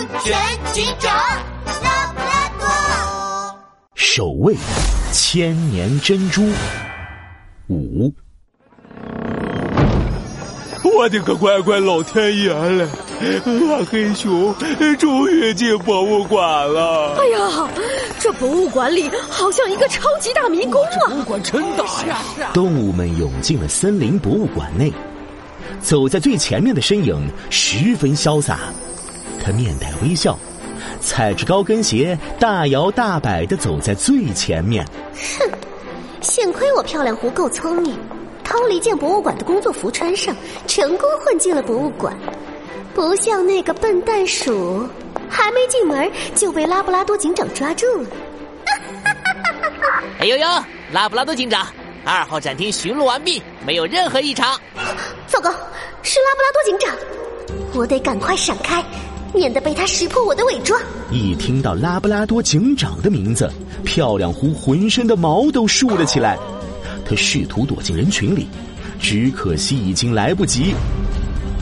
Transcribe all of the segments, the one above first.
安全警长拉布拉多，守卫千年珍珠五。我的个乖乖老天爷嘞！大黑熊终于进博物馆了。哎呀，这博物馆里好像一个超级大迷宫啊！博物馆真大呀！动物们涌进了森林博物馆内，走在最前面的身影十分潇洒，他面带微笑，踩着高跟鞋大摇大摆的走在最前面。哼，幸亏我漂亮狐够聪明。偷了一件博物馆的工作服穿上，成功混进了博物馆，不像那个笨蛋鼠，还没进门就被拉布拉多警长抓住了。哎呦呦，拉布拉多警长，二号展厅巡逻完毕，没有任何异常。糟糕，是拉布拉多警长，我得赶快闪开，免得被他识破我的伪装。一听到拉布拉多警长的名字，漂亮狐浑身的毛都竖了起来。他试图躲进人群里，只可惜已经来不及，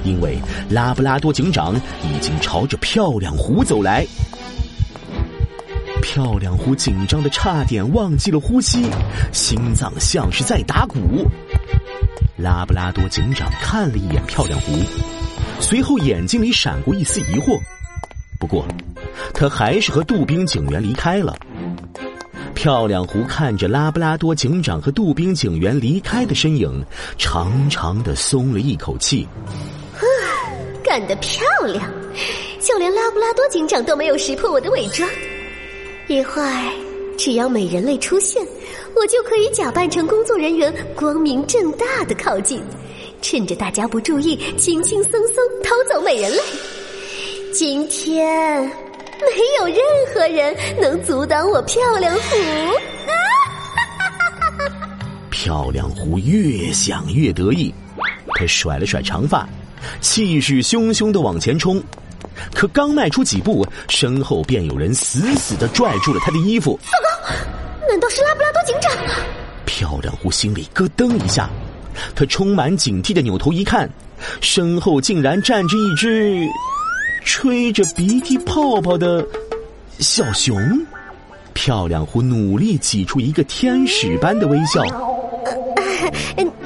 因为拉布拉多警长已经朝着漂亮狐走来。漂亮狐紧张的差点忘记了呼吸，心脏像是在打鼓。拉布拉多警长看了一眼漂亮狐，随后眼睛里闪过一丝疑惑，不过他还是和杜宾警员离开了。漂亮狐看着拉布拉多警长和杜宾警员离开的身影，长长的松了一口气。干得漂亮！就连拉布拉多警长都没有识破我的伪装。一会儿，只要美人类出现，我就可以假扮成工作人员，光明正大的靠近，趁着大家不注意，轻轻松松偷走美人泪。今天。没有任何人能阻挡我漂亮狐。漂亮狐越想越得意，他甩了甩长发，气势汹汹的往前冲。可刚迈出几步，身后便有人死死的拽住了他的衣服。糟糕，难道是拉布拉多警长？漂亮狐心里咯噔一下，他充满警惕的扭头一看，身后竟然站着一只。吹着鼻涕泡泡的小熊，漂亮虎努力挤出一个天使般的微笑。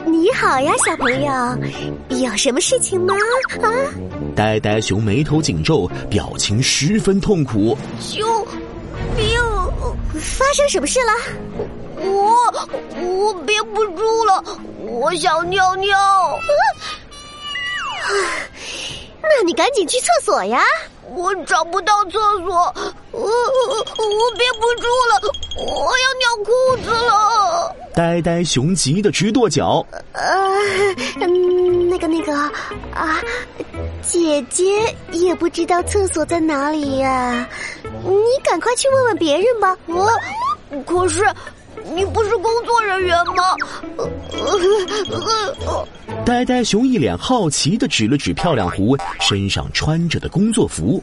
你好呀，小朋友，有什么事情吗？啊！呆呆熊眉头紧皱，表情十分痛苦。救命！发生什么事了？我我憋不住了，我想尿尿。那你赶紧去厕所呀！我找不到厕所，我我憋不住了，我要尿裤子了。呆呆熊急得直跺脚。呃，那个那个啊，姐姐也不知道厕所在哪里呀，你赶快去问问别人吧。我可是。你不是工作人员吗？呆呆熊一脸好奇的指了指漂亮狐身上穿着的工作服。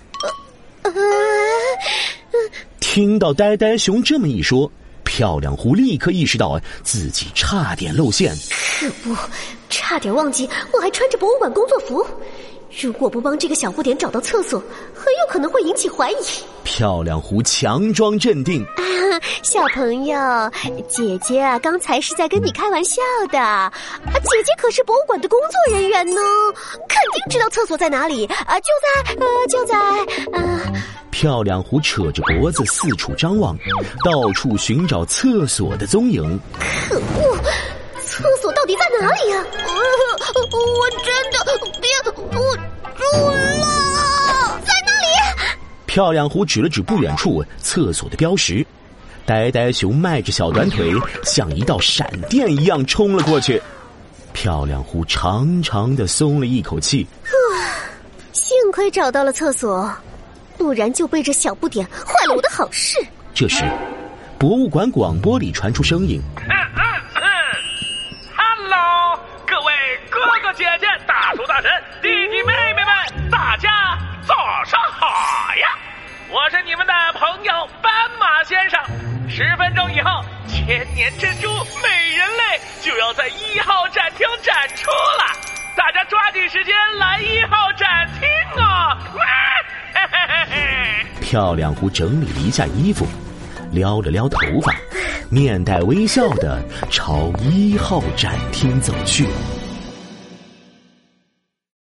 听到呆呆熊这么一说，漂亮狐立刻意识到自己差点露馅。可不，差点忘记我还穿着博物馆工作服。如果不帮这个小不点找到厕所，很有可能会引起怀疑。漂亮狐强装镇定，啊，小朋友，姐姐啊，刚才是在跟你开玩笑的。啊，姐姐可是博物馆的工作人员呢，肯定知道厕所在哪里。啊，就在，呃，就在，啊。漂亮狐扯着脖子四处张望，到处寻找厕所的踪影。可恶，厕所到底在哪里呀？我真的憋不在那里？漂亮狐指了指不远处厕所的标识，呆呆熊迈着小短腿，像一道闪电一样冲了过去。漂亮狐长长的松了一口气，幸亏找到了厕所，不然就被这小不点坏了我的好事。这时，博物馆广播里传出声音。各位哥哥姐姐、大叔、大婶、弟弟、妹千年珍珠美人泪就要在一号展厅展出了，大家抓紧时间来一号展厅哦！嘿嘿嘿嘿漂亮狐整理了一下衣服，撩了撩头发，面带微笑的朝一号展厅走去。